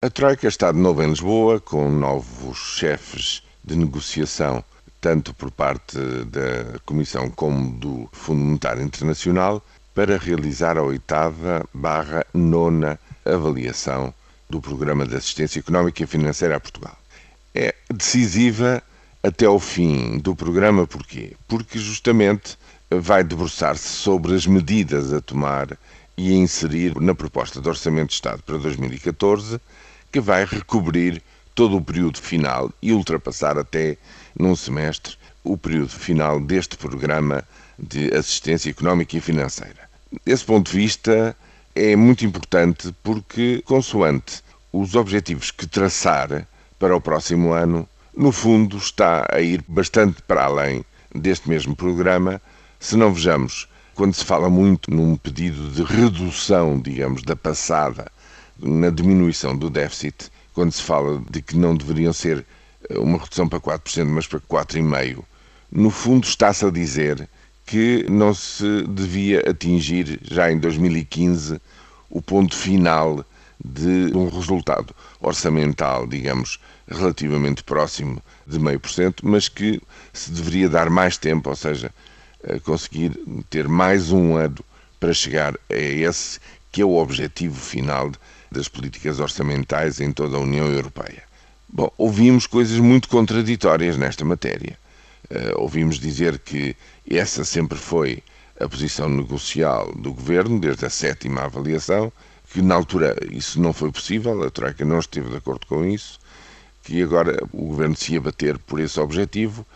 A Troika está de novo em Lisboa, com novos chefes de negociação, tanto por parte da Comissão como do Fundo Monetário Internacional, para realizar a oitava barra nona avaliação do Programa de Assistência Económica e Financeira a Portugal. É decisiva até ao fim do programa, porquê? Porque justamente vai debruçar-se sobre as medidas a tomar e a inserir na proposta de Orçamento de Estado para 2014 que vai recobrir todo o período final e ultrapassar até num semestre o período final deste programa de assistência económica e financeira. Desse ponto de vista, é muito importante porque, consoante os objetivos que traçar para o próximo ano, no fundo está a ir bastante para além deste mesmo programa. Se não vejamos, quando se fala muito num pedido de redução, digamos, da passada na diminuição do déficit, quando se fala de que não deveriam ser eh, uma redução para 4%, mas para 4,5%, no fundo está-se a dizer que não se devia atingir já em 2015 o ponto final de um resultado orçamental, digamos, relativamente próximo de meio por cento, mas que se deveria dar mais tempo, ou seja, conseguir ter mais um ano para chegar a esse que é o objetivo final das políticas orçamentais em toda a União Europeia. Bom, ouvimos coisas muito contraditórias nesta matéria. Uh, ouvimos dizer que essa sempre foi a posição negocial do governo, desde a sétima avaliação, que na altura isso não foi possível, a Troika não esteve de acordo com isso, que agora o governo se ia bater por esse objetivo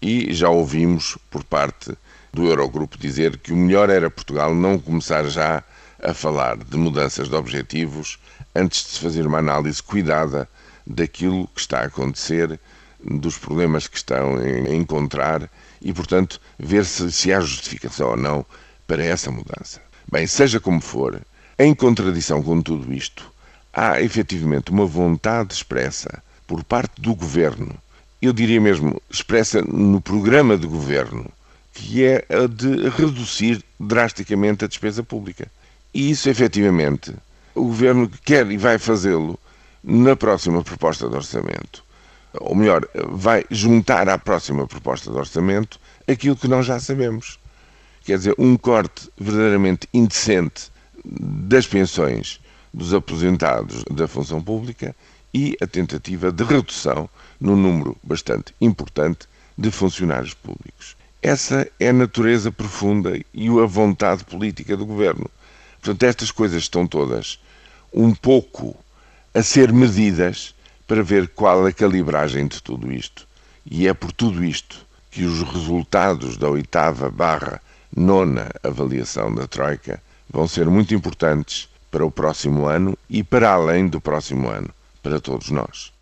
e já ouvimos por parte do Eurogrupo dizer que o melhor era Portugal não começar já a falar de mudanças de objetivos antes de se fazer uma análise cuidada daquilo que está a acontecer, dos problemas que estão a encontrar e, portanto, ver se, se há justificação ou não para essa mudança. Bem, seja como for, em contradição com tudo isto, há efetivamente uma vontade expressa por parte do governo, eu diria mesmo expressa no programa de governo, que é a de reduzir drasticamente a despesa pública. E isso, efetivamente, o governo quer e vai fazê-lo na próxima proposta de orçamento. Ou melhor, vai juntar à próxima proposta de orçamento aquilo que nós já sabemos. Quer dizer, um corte verdadeiramente indecente das pensões dos aposentados da função pública e a tentativa de redução no número bastante importante de funcionários públicos. Essa é a natureza profunda e a vontade política do governo. Portanto, estas coisas estão todas um pouco a ser medidas para ver qual a calibragem de tudo isto. E é por tudo isto que os resultados da oitava barra nona avaliação da Troika vão ser muito importantes para o próximo ano e para além do próximo ano, para todos nós.